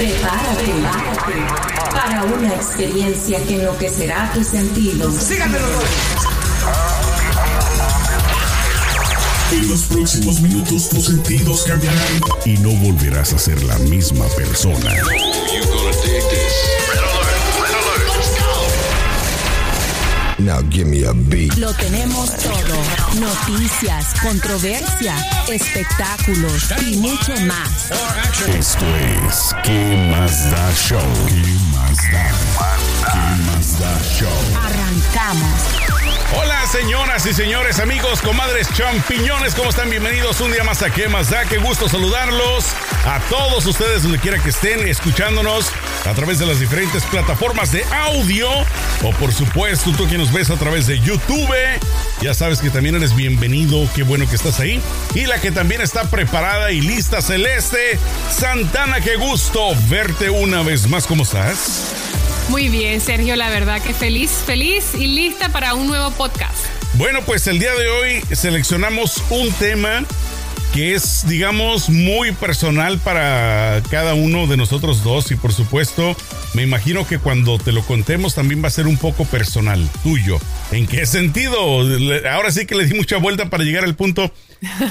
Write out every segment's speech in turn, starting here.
Prepárate, para una experiencia que enloquecerá tus sentidos. Síganmelo. En los próximos minutos tus sentidos cambiarán y no volverás a ser la misma persona. Now give me a beat. Lo tenemos todo. Noticias, controversia, espectáculos y mucho más. Esto es ¿Qué más da show? ¿Qué más da? ¿Qué más da show? Arrancamos. Hola señoras y señores, amigos, comadres, champiñones, ¿cómo están? Bienvenidos un día más a ¿Qué más da? Qué gusto saludarlos a todos ustedes donde quiera que estén escuchándonos a través de las diferentes plataformas de audio o por supuesto tú que nos ves a través de YouTube. Ya sabes que también eres bienvenido, qué bueno que estás ahí. Y la que también está preparada y lista, Celeste Santana, qué gusto verte una vez más, ¿cómo estás? Muy bien, Sergio, la verdad que feliz, feliz y lista para un nuevo podcast. Bueno, pues el día de hoy seleccionamos un tema que es, digamos, muy personal para cada uno de nosotros dos y por supuesto, me imagino que cuando te lo contemos también va a ser un poco personal, tuyo. ¿En qué sentido? Ahora sí que le di mucha vuelta para llegar al punto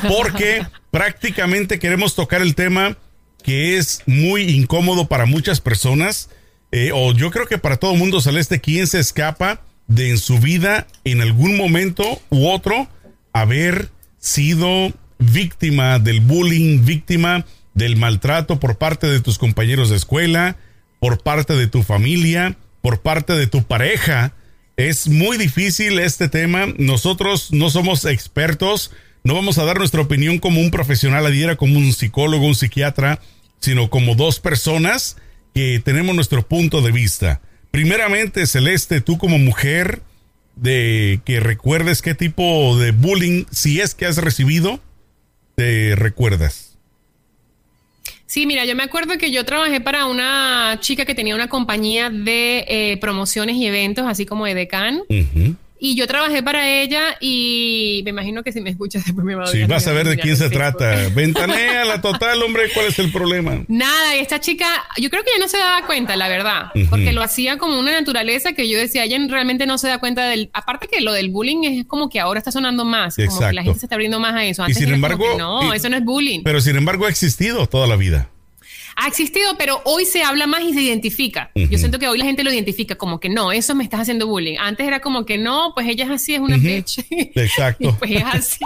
porque prácticamente queremos tocar el tema que es muy incómodo para muchas personas eh, o yo creo que para todo mundo celeste, ¿quién se escapa de en su vida en algún momento u otro haber sido víctima del bullying, víctima del maltrato por parte de tus compañeros de escuela, por parte de tu familia, por parte de tu pareja? Es muy difícil este tema. Nosotros no somos expertos, no vamos a dar nuestra opinión como un profesional adhiera, como un psicólogo, un psiquiatra, sino como dos personas que tenemos nuestro punto de vista. Primeramente, Celeste, tú como mujer, de que recuerdes qué tipo de bullying, si es que has recibido, te recuerdas. Sí, mira, yo me acuerdo que yo trabajé para una chica que tenía una compañía de eh, promociones y eventos, así como de Decan. Y yo trabajé para ella y me imagino que si me escuchas después me va a Sí, vas a ver de quién se trata. Ventanea la total, hombre, ¿cuál es el problema? Nada, esta chica, yo creo que ella no se daba cuenta, la verdad, porque lo hacía como una naturaleza que yo decía, ella realmente no se da cuenta del, aparte que lo del bullying es como que ahora está sonando más, como que la gente se está abriendo más a eso. y sin embargo, no, eso no es bullying. Pero sin embargo ha existido toda la vida ha existido, pero hoy se habla más y se identifica. Yo siento que hoy la gente lo identifica como que no, eso me estás haciendo bullying. Antes era como que no, pues ella es así, es una bitch. Exacto. pues es así.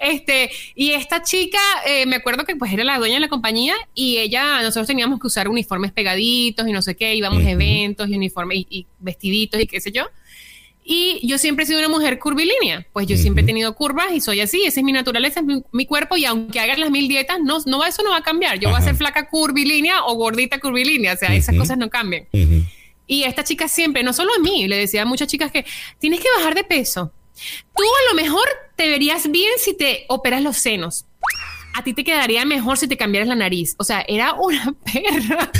Este, y esta chica, eh, me acuerdo que pues era la dueña de la compañía y ella, nosotros teníamos que usar uniformes pegaditos y no sé qué, íbamos a eventos y uniformes y vestiditos y qué sé yo. Y yo siempre he sido una mujer curvilínea, pues yo siempre he tenido curvas y soy así, esa es mi naturaleza, es mi, cuerpo y aunque hagan las mil dietas, no, no, eso no va a cambiar. Yo voy a ser flaca curvilínea o gordita curvilínea, o sea, esas cosas no cambian. Y esta chica siempre, no solo a mí, le decía a muchas chicas que tienes que bajar de peso. Tú a lo mejor te verías bien si te operas los senos a ti te quedaría mejor si te cambiaras la nariz. O sea, era una perra.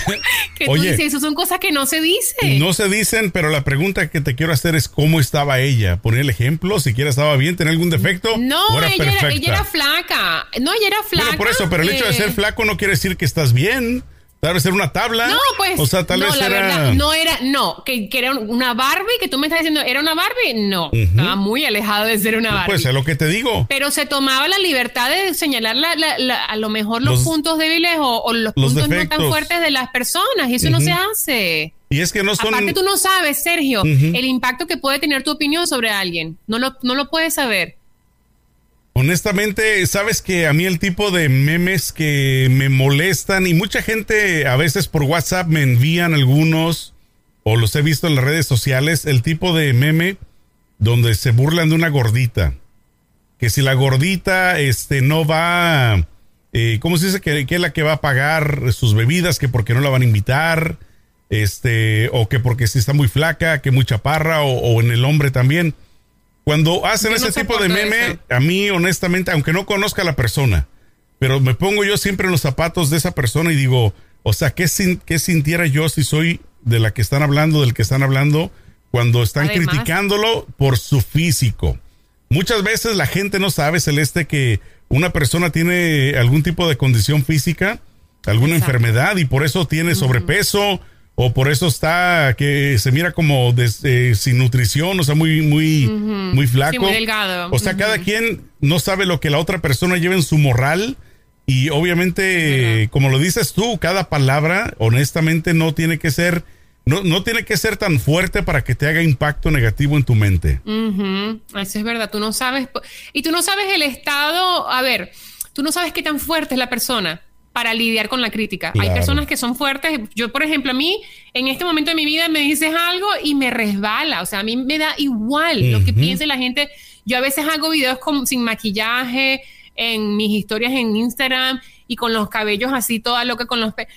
que tú dices, eso son cosas que no se dicen. No se dicen, pero la pregunta que te quiero hacer es cómo estaba ella. Poner el ejemplo, siquiera estaba bien, tenía algún defecto. No, ella, era, ella, era, flaca. No, ella era flaca. Bueno, por eso, pero el hecho de ser flaco no quiere decir que estás bien. Tal vez era una tabla. No, pues. O sea, tal no, vez la era. Verdad, no era, no, que, que, era una Barbie, que tú me estás diciendo, ¿era una Barbie? No. Estaba muy alejado de ser una Barbie. Pues es lo que te digo. Pero se tomaba la libertad de señalar la, la, a lo mejor los, puntos débiles o, o los, puntos no tan fuertes de las personas. Y eso no se hace. Y es que no son. Aparte, tú no sabes, Sergio, el impacto que puede tener tu opinión sobre alguien. No lo, no lo puedes saber. Honestamente, sabes que a mí el tipo de memes que me molestan y mucha gente a veces por WhatsApp me envían algunos o los he visto en las redes sociales, el tipo de meme donde se burlan de una gordita. Que si la gordita este, no va, eh, ¿cómo se dice? Que, que, es la que va a pagar sus bebidas, que porque no la van a invitar, este, o que porque si está muy flaca, que muy chaparra, o, o en el hombre también. Cuando hacen ese tipo de meme, a mí honestamente, aunque no conozca a la persona, pero me pongo yo siempre en los zapatos de esa persona y digo, o sea, ¿qué, qué sintiera yo si soy de la que están hablando, del que están hablando, cuando están criticándolo por su físico? Muchas veces la gente no sabe, Celeste, que una persona tiene algún tipo de condición física alguna enfermedad y por eso tiene sobrepeso o por eso está que se mira como des- eh, sin nutrición, o sea, muy muy muy flaco. Sí, muy delgado. O sea, cada quien no sabe lo que la otra persona lleva en su moral y obviamente, como lo dices tú, cada palabra honestamente no tiene que ser no, no tiene que ser tan fuerte para que te haga impacto negativo en tu mente. Eso es verdad, tú no sabes, y tú no sabes el estado, a ver, tú no sabes qué tan fuerte es la persona para lidiar con la crítica. Hay personas que son fuertes, yo por ejemplo, a mí en este momento de mi vida me dices algo y me resbala, o sea, a mí me da igual lo que piense la gente. Yo a veces hago videos con, sin maquillaje en mis historias en Instagram y con los cabellos así toda loca con los pe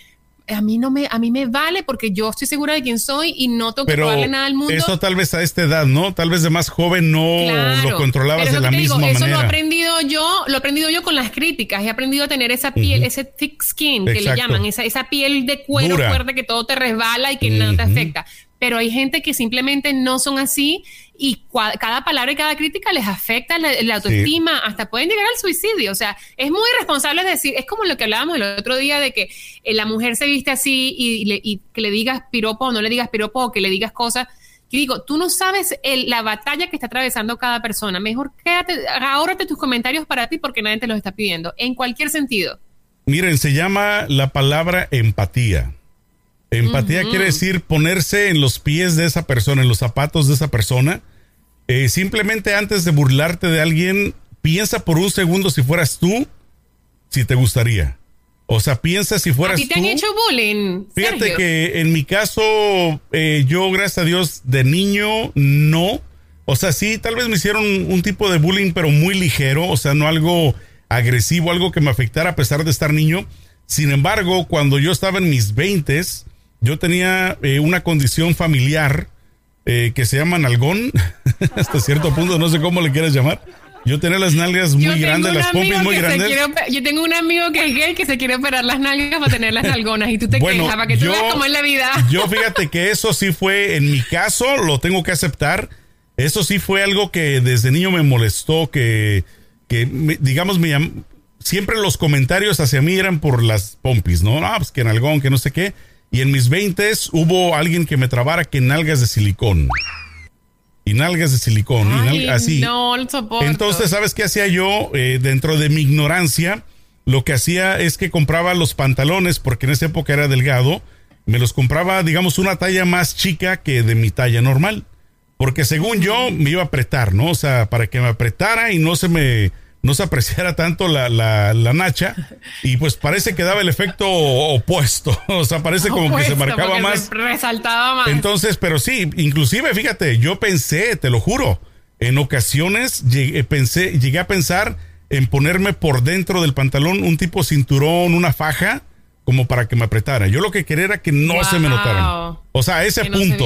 a mí no me a mí me vale porque yo estoy segura de quién soy y no tengo que Pero probarle nada al mundo. eso tal vez a esta edad, ¿no? Tal vez de más joven no Claro, lo controlabas de la que digo, misma Eso lo he manera. aprendido yo, lo he aprendido yo con las críticas. He aprendido a tener esa piel, ese thick skin que le llaman, esa, esa piel de cuero Dura. fuerte que todo te resbala y que nada te afecta. Pero hay gente que simplemente no son así y cua- cada palabra y cada crítica les afecta la, la autoestima, hasta pueden llegar al suicidio. O sea, es muy irresponsable decir, es como lo que hablábamos el otro día de que eh, la mujer se viste así y, le- y que le digas piropo o no le digas piropo o que le digas cosas. Digo, tú no sabes el- la batalla que está atravesando cada persona. Mejor quédate, ahórrate tus comentarios para ti porque nadie te los está pidiendo, en cualquier sentido. Miren, se llama la palabra empatía. Empatía quiere decir ponerse en los pies de esa persona, en los zapatos de esa persona. Eh, simplemente antes de burlarte de alguien, piensa por un segundo si fueras tú, si te gustaría. O sea, piensa si ¿A fueras ti te tú. han hecho bullying? Fíjate Sergio? que en mi caso, eh, yo, gracias a Dios, de niño, no. O sea, sí, tal vez me hicieron un tipo de bullying, pero muy ligero, o sea, no algo agresivo, algo que me afectara a pesar de estar niño. Sin embargo, cuando yo estaba en mis veintes, yo tenía eh, una condición familiar eh, que se llama nalgón, hasta cierto punto, no sé cómo le quieras llamar. Yo tenía las nalgas muy grandes, las pompis muy grandes. quiere yo tengo un amigo que es gay que se quiere operar las nalgas para tener las nalgonas y tú te Bueno, quejas para que tú yo- veas cómo es la vida. Yo fíjate que eso sí fue, en mi caso, lo tengo que aceptar. Eso sí fue algo que desde niño me molestó, que, que digamos, me llam- siempre los comentarios hacia mí eran por las pompis, ¿no? Ah, pues que nalgón, que no sé qué. Y en mis veintes hubo alguien que me trabara que nalgas de silicón. Y nalgas de silicón, y así. No, lo soporto. Entonces, ¿sabes qué hacía yo? Eh, dentro de mi ignorancia, lo que hacía es que compraba los pantalones, porque en esa época era delgado, me los compraba, digamos, una talla más chica que de mi talla normal. Porque según yo, me iba a apretar, ¿no? O sea, para que me apretara y no se me, no se apreciara tanto la, la, la nacha. Y pues parece que daba el efecto opuesto. O sea, parece como que se marcaba más. resaltaba más. Entonces, pero sí, inclusive, fíjate, yo pensé, te lo juro, en ocasiones llegué, pensé, llegué a pensar en ponerme por dentro del pantalón un tipo cinturón, una faja, como para que me apretara. Yo lo que quería era que no Wow. se me notaran. O sea, a ese Que no se punto.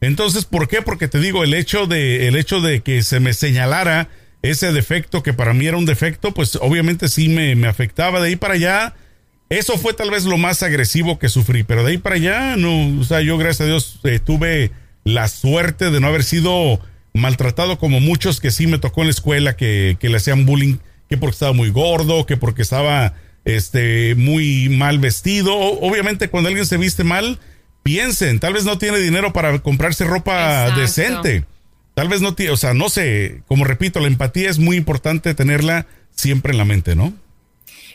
Entonces, ¿por qué? Porque te digo, el hecho de, el hecho de que se me señalara ese defecto que para mí era un defecto, pues obviamente sí me, me afectaba de ahí para allá. Eso fue tal vez lo más agresivo que sufrí, pero de ahí para allá, no, o sea, yo gracias a Dios eh, tuve la suerte de no haber sido maltratado como muchos que sí me tocó en la escuela que, que le hacían bullying, que porque estaba muy gordo, que porque estaba este, muy mal vestido. Obviamente cuando alguien se viste mal, piensen, tal vez no tiene dinero para comprarse ropa Exacto. decente. Tal vez no tiene, o sea, no sé, como repito, la empatía es muy importante tenerla siempre en la mente, ¿no?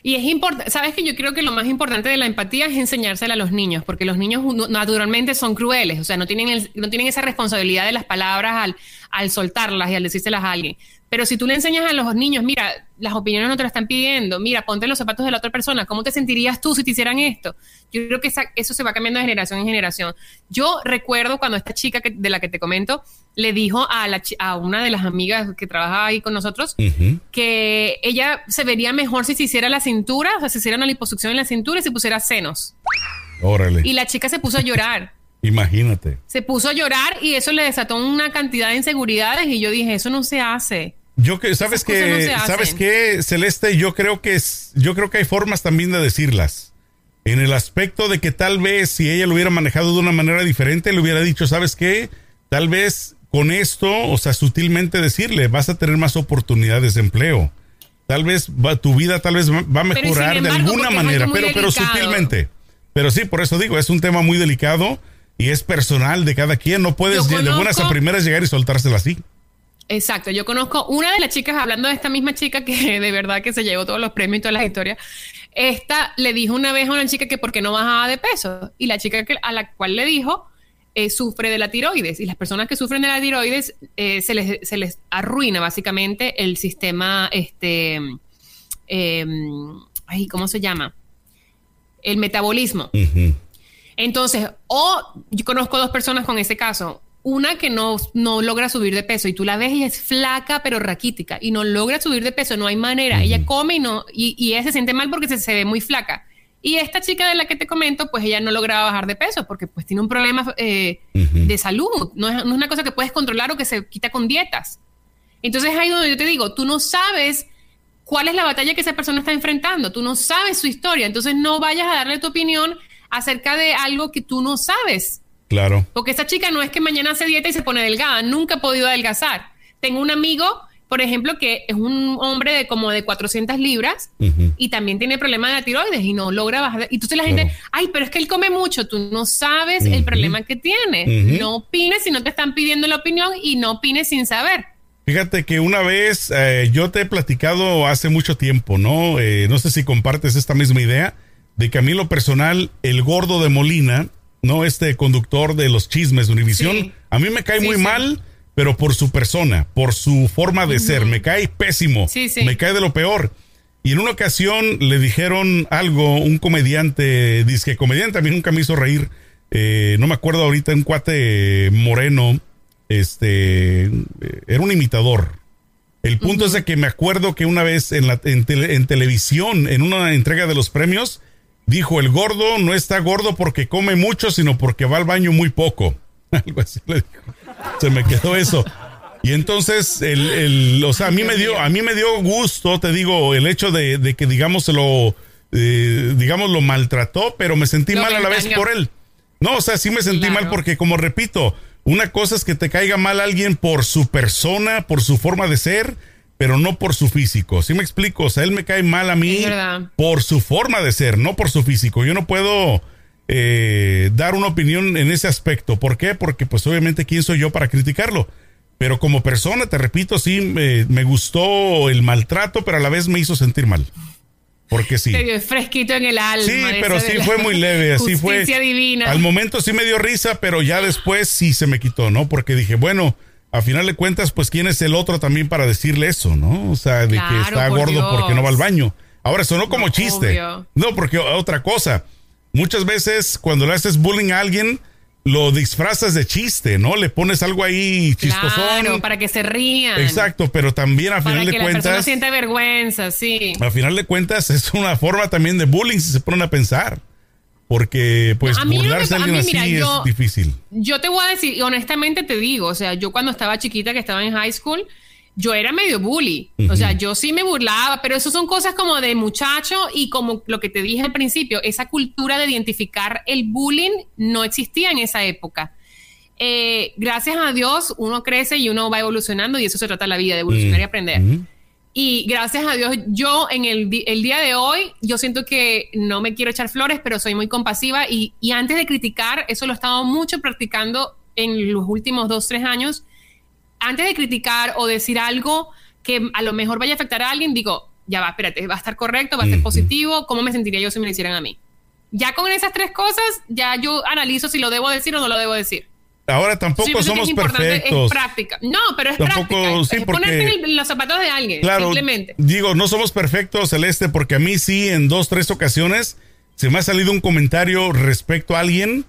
Y es importante, sabes que yo creo que lo más importante de la empatía es enseñársela a los niños, porque los niños naturalmente son crueles, o sea, no tienen, no tienen esa responsabilidad de las palabras al, al soltarlas y al decírselas a alguien. Pero si tú le enseñas a los niños, mira, las opiniones no te las están pidiendo, mira, ponte los zapatos de la otra persona, ¿cómo te sentirías tú si te hicieran esto? Yo creo que esa- eso se va cambiando de generación en generación. Yo recuerdo cuando esta chica que- de la que te comento le dijo a, la, a una de las amigas que trabaja ahí con nosotros, Ujú. que ella se vería mejor si se hiciera la cintura, o sea, si se hiciera una liposucción en la cintura y se pusiera senos. Órale, Y la chica se puso a llorar. imagínate. Se puso a llorar y eso le desató una cantidad de inseguridades y yo dije, eso no se hace. Yo que sabes no que sabes que Celeste, yo creo que es, yo creo que hay formas también de decirlas. En el aspecto de que tal vez si ella lo hubiera manejado de una manera diferente, le hubiera dicho, ¿sabes qué? Tal vez con esto, o sea, sutilmente decirle, vas a tener más oportunidades de empleo. Tal vez va- tu vida tal vez va a mejorar de alguna manera, pero, pero sutilmente. Pero sí, por eso digo, es un tema muy delicado y es personal de cada quien. No puedes de buenas a primeras llegar y soltársela así. Exacto, yo conozco una de las chicas, hablando de esta misma chica que de verdad que se llevó todos los premios y todas las historias, esta le dijo una vez a una chica que por qué no bajaba de peso y la chica que, a la cual le dijo eh, sufre de la tiroides y las personas que sufren de la tiroides eh, se, les, se les arruina básicamente el sistema, este, eh, ay, ¿cómo se llama? El metabolismo. Entonces, o yo conozco dos personas con ese caso. Una que no, no logra subir de peso y tú la ves y es flaca pero raquítica y no logra subir de peso, no hay manera. Ella come y no y, y ella se siente mal porque se, se ve muy flaca. Y esta chica de la que te comento, pues ella no lograba bajar de peso porque pues tiene un problema eh, de salud. No es, no es una cosa que puedes controlar o que se quita con dietas. Entonces ahí donde yo te digo, tú no sabes cuál es la batalla que esa persona está enfrentando, tú no sabes su historia, entonces no vayas a darle tu opinión acerca de algo que tú no sabes. Claro. Porque esta chica no es que mañana hace dieta y se pone delgada, nunca ha podido adelgazar. Tengo un amigo, por ejemplo, que es un hombre de como de 400 libras y también tiene problemas de la tiroides y no logra bajar. Y entonces la gente, Claro. ay, pero es que él come mucho, tú no sabes el problema que tiene. No opines si no te están pidiendo la opinión y no opines sin saber. Fíjate que una vez eh, yo te he platicado hace mucho tiempo, ¿no? Eh, no sé si compartes esta misma idea de que a mí lo personal, el gordo de Molina, ¿no? Este conductor de los chismes de Univisión, Sí. a mí me cae Sí, muy sí. mal, pero por su persona, por su forma de ser, me cae pésimo, Sí, sí. me cae de lo peor. Y en una ocasión le dijeron algo, un comediante, dice comediante, a mí nunca me hizo reír, eh, no me acuerdo ahorita, un cuate moreno, este, era un imitador. El punto es de que me acuerdo que una vez en, la, en, tele- en televisión, en una entrega de los premios, dijo, el gordo no está gordo porque come mucho, sino porque va al baño muy poco. Algo así le dijo. Se me quedó eso. Y entonces, el, el- o sea, a mí me dio, a mí me dio gusto, te digo, el hecho de, de que, digamos, se lo, eh, digamos, lo maltrató, pero me sentí Lo mal a la vez por él. No, o sea, sí me sentí Claro. mal porque, como repito, una cosa es que te caiga mal alguien por su persona, por su forma de ser, pero no por su físico. ¿Sí me explico? O sea, él me cae mal a mí por su forma de ser, no por su físico. Yo no puedo eh, dar una opinión en ese aspecto. ¿Por qué? Porque pues obviamente quién soy yo para criticarlo. Pero como persona, te repito, sí me, me gustó el maltrato, pero a la vez me hizo sentir mal. Porque sí. Te dio fresquito en el alma. Sí, pero sí fue muy leve, así fue. Divina. Al momento sí me dio risa, pero ya después sí se me quitó, ¿no? Porque dije, bueno, a final de cuentas, pues quién es el otro también para decirle eso, ¿no? O sea, de que está por gordo Dios. porque no va al baño. Ahora sonó como No, chiste. obvio. No, porque otra cosa, muchas veces cuando le haces bullying a alguien, lo disfrazas de chiste, ¿no? Le pones algo ahí chistosón. Claro, para que se rían. Exacto, pero también a Para final que de la persona cuentas, sienta vergüenza, sí. a final de cuentas es una forma también de bullying si se ponen a pensar. Porque pues No, a mí no me burlarse de pa- a alguien mí, mira, así yo- es difícil. Yo te voy a decir, y honestamente te digo, o sea, yo cuando estaba chiquita, que estaba en high school, yo era medio bully. O sea, yo sí me burlaba, pero eso son cosas como de muchacho y como lo que te dije al principio, esa cultura de identificar el bullying no existía en esa época. Eh, gracias a Dios, uno crece y uno va evolucionando y eso se trata la vida, de evolucionar y aprender. Y gracias a Dios, yo en el, el día de hoy, yo siento que no me quiero echar flores, pero soy muy compasiva y, y antes de criticar, eso lo he estado mucho practicando en los últimos dos, tres años, antes de criticar o decir algo que a lo mejor vaya a afectar a alguien, digo, ya va, espérate, va a estar correcto, va a ser positivo, ¿cómo me sentiría yo si me lo hicieran a mí? Ya con esas tres cosas, ya yo analizo si lo debo decir o no lo debo decir. Ahora tampoco que somos es perfectos. Es práctica. No, pero es Tampoco, práctica. Es, sí, es porque- ponerte en los zapatos de alguien, Claro, simplemente. digo, no somos perfectos, Celeste, porque a mí sí en dos, tres ocasiones se me ha salido un comentario respecto a alguien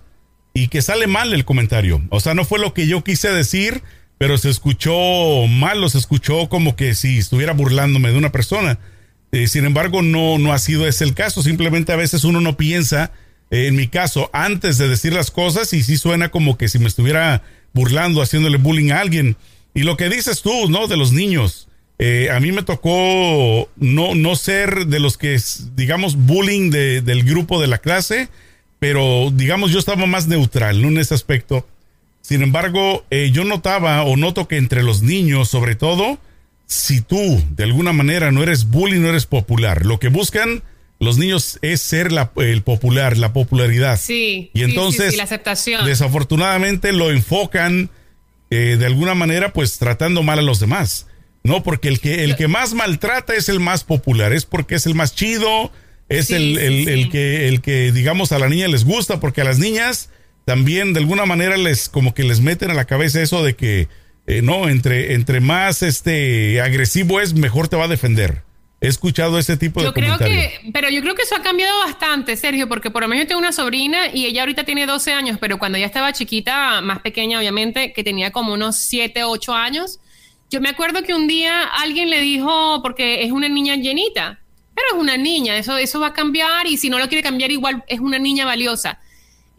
y que sale mal el comentario. O sea, no fue lo que yo quise decir, pero se escuchó mal o se escuchó como que si estuviera burlándome de una persona. Eh, sin embargo, no, no ha sido ese el caso. Simplemente a veces uno no piensa, en mi caso, antes de decir las cosas y sí suena como que si me estuviera burlando, haciéndole bullying a alguien. Y lo que dices tú, ¿no? De los niños. Eh, a mí me tocó no, no ser de los que, digamos, bullying de- del grupo de la clase, pero digamos yo estaba más neutral, ¿no? En ese aspecto. Sin embargo, eh, yo notaba o noto que entre los niños, sobre todo, si tú de alguna manera no eres bully, no eres popular. Lo que buscan los niños es ser la, el popular, la popularidad. Sí. Y entonces, sí, sí, la aceptación. desafortunadamente lo enfocan eh, de alguna manera, pues tratando mal a los demás. No, porque el que, el que más maltrata es el más popular, es porque es el más chido, es Sí, el, el que, el que, digamos, a la niña les gusta, porque a las niñas también de alguna manera les, como que les meten a la cabeza eso de que, eh, no, entre, entre más este agresivo es, mejor te va a defender. He escuchado ese tipo de creo comentarios. que, pero yo creo que eso ha cambiado bastante, Sergio, porque por lo menos yo tengo una sobrina y ella ahorita tiene 12 años, pero cuando ella estaba chiquita, más pequeña obviamente, que tenía como unos 7, 8 años, yo me acuerdo que un día alguien le dijo, porque es una niña llenita, pero es una niña, eso, eso va a cambiar y si no lo quiere cambiar igual es una niña valiosa.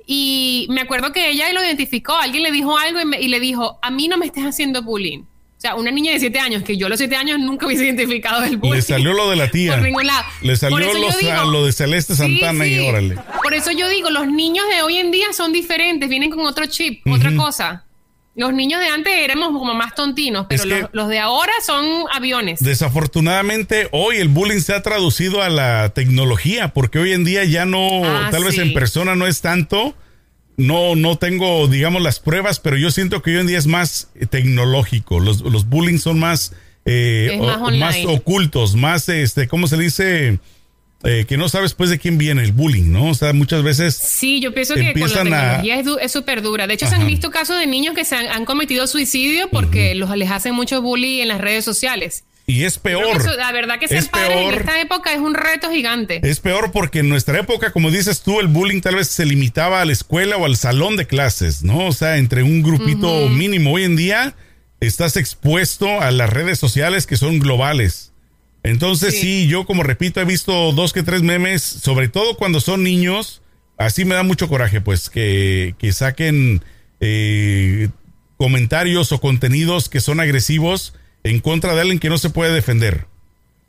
Y me acuerdo que ella lo identificó, alguien le dijo algo y, me- y le dijo, a mí no me estés haciendo bullying. Sea, una niña de 7 años, que yo a los 7 años nunca hubiese identificado el bullying. Le salió lo de la tía. Por ningún lado. Le salió digo- lo de Celeste Sí, Santana y órale. Por eso yo digo, los niños de hoy en día son diferentes, vienen con otro chip, otra cosa. Los niños de antes éramos como más tontinos, pero Es que- los, los de ahora son aviones. Desafortunadamente, hoy el bullying se ha traducido a la tecnología, porque hoy en día ya no, Ah, tal vez en persona no es tanto. No, no tengo, digamos, las pruebas, pero yo siento que hoy en día es más eh, tecnológico. Los, los bullying son más, eh, más o- más ocultos, más, este, ¿cómo se dice? Eh, que no sabes pues de quién viene el bullying, ¿no? O sea, muchas veces Sí, yo pienso que con la Empiezan a- tecnología es du- es súper dura. De hecho, se han visto casos de niños que se han, han cometido suicidio porque los, les hacen mucho bullying en las redes sociales. Y es peor. eso- la verdad que ser Es padre en peor. esta época es un reto gigante. Es peor porque en nuestra época, como dices tú, el bullying tal vez se limitaba a la escuela o al salón de clases, ¿no? O sea, entre un grupito mínimo. Hoy en día estás expuesto a las redes sociales que son globales. Entonces, sí, Sí. yo como repito, he visto dos que tres memes, sobre todo cuando son niños. Así me da mucho coraje, pues, que, que saquen eh, comentarios o contenidos que son agresivos en contra de alguien que no se puede defender.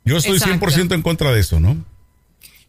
Yo estoy Exacto. 100% en contra de eso, ¿no?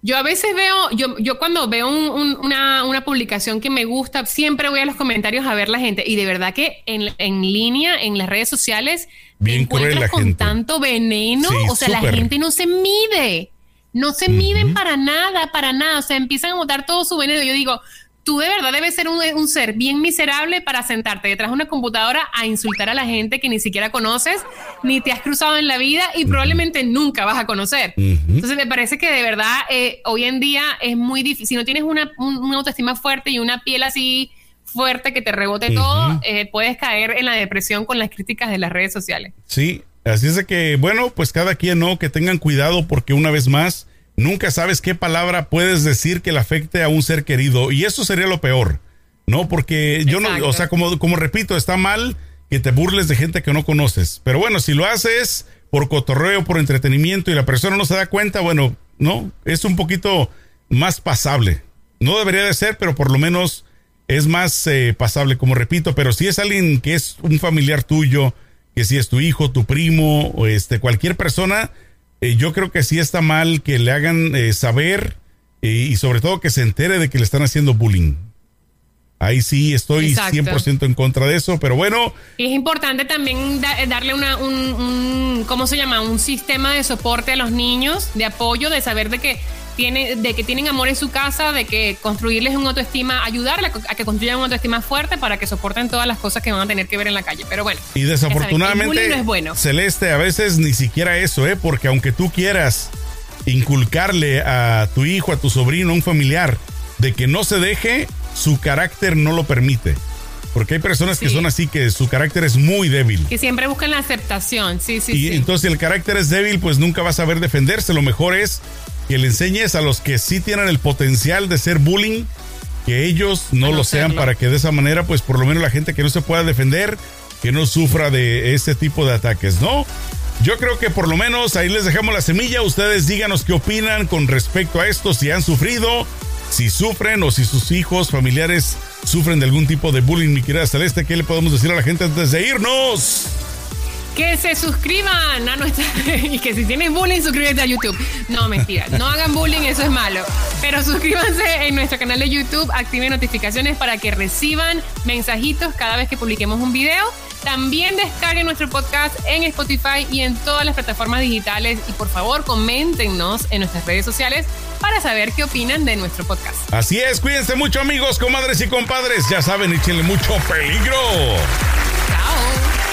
Yo a veces veo, yo, yo cuando veo un- un- una, una publicación que me gusta, siempre voy a los comentarios a ver la gente. Y de verdad que en, en línea, en las redes sociales, Bien te encuentras la con gente. tanto veneno. Sí, o sea, la gente no se mide. No se miden para nada, para nada. O sea, empiezan a botar todo su veneno. Yo digo, tú de verdad debes ser un, un ser bien miserable para sentarte detrás de una computadora a insultar a la gente que ni siquiera conoces, ni te has cruzado en la vida y probablemente nunca vas a conocer. Entonces me parece que de verdad eh, hoy en día es muy difícil. Si no tienes una, un- una autoestima fuerte y una piel así fuerte que te rebote todo, eh, puedes caer en la depresión con las críticas de las redes sociales. Sí, así es de que, bueno, pues cada quien no, que tengan cuidado porque una vez más, nunca sabes qué palabra puedes decir que le afecte a un ser querido. Y eso sería lo peor, ¿no? Porque yo no, o sea, como, como repito, está mal que te burles de gente que no conoces, pero bueno, si lo haces por cotorreo, por entretenimiento y la persona no se da cuenta, bueno, no, es un poquito más pasable. No debería de ser, pero por lo menos es más eh, pasable, como repito, pero si es alguien que es un familiar tuyo, que si es tu hijo, tu primo, o este, cualquier persona, eh, yo creo que sí está mal que le hagan eh, saber eh, y sobre todo que se entere de que le están haciendo bullying. Ahí sí estoy Exacto. 100% en contra de eso, pero bueno, Y es importante también da- darle una, un, un- ¿cómo se llama? Un sistema de soporte a los niños, de apoyo, de saber de que tiene, de que tienen amor en su casa, de que construirles un autoestima, ayudarles a, que construyan una autoestima fuerte para que soporten todas las cosas que van a tener que ver en la calle. Pero bueno. Y desafortunadamente, no es bueno. Celeste, a veces ni siquiera eso, ¿eh? Porque aunque tú quieras inculcarle a tu hijo, a tu sobrino, a un familiar, de que no se deje, su carácter no lo permite. Porque hay personas que son así, que su carácter es muy débil. Que siempre buscan la aceptación. Sí, sí, y sí. entonces si el carácter es débil, pues nunca vas a saber defenderse. Lo mejor es que le enseñes a los que sí tienen el potencial de ser bullying, que ellos no lo sean para que de esa manera, pues por lo menos la gente que no se pueda defender, que no sufra de ese tipo de ataques, ¿no? Yo creo que por lo menos ahí les dejamos la semilla. Ustedes díganos qué opinan con respecto a esto, si han sufrido, si sufren o si sus hijos, familiares sufren de algún tipo de bullying. Mi querida Celeste, ¿qué le podemos decir a la gente antes de irnos? Que se suscriban a nuestra. y que si tienes bullying, suscríbete a YouTube. No, mentira. No hagan bullying, eso es malo. Pero suscríbanse en nuestro canal de YouTube, activen notificaciones para que reciban mensajitos cada vez que publiquemos un video. También descarguen nuestro podcast en Spotify y en todas las plataformas digitales y por favor coméntenos en nuestras redes sociales para saber qué opinan de nuestro podcast. Así es, cuídense mucho amigos, comadres y compadres. Ya saben, échenle mucho peligro. Chao.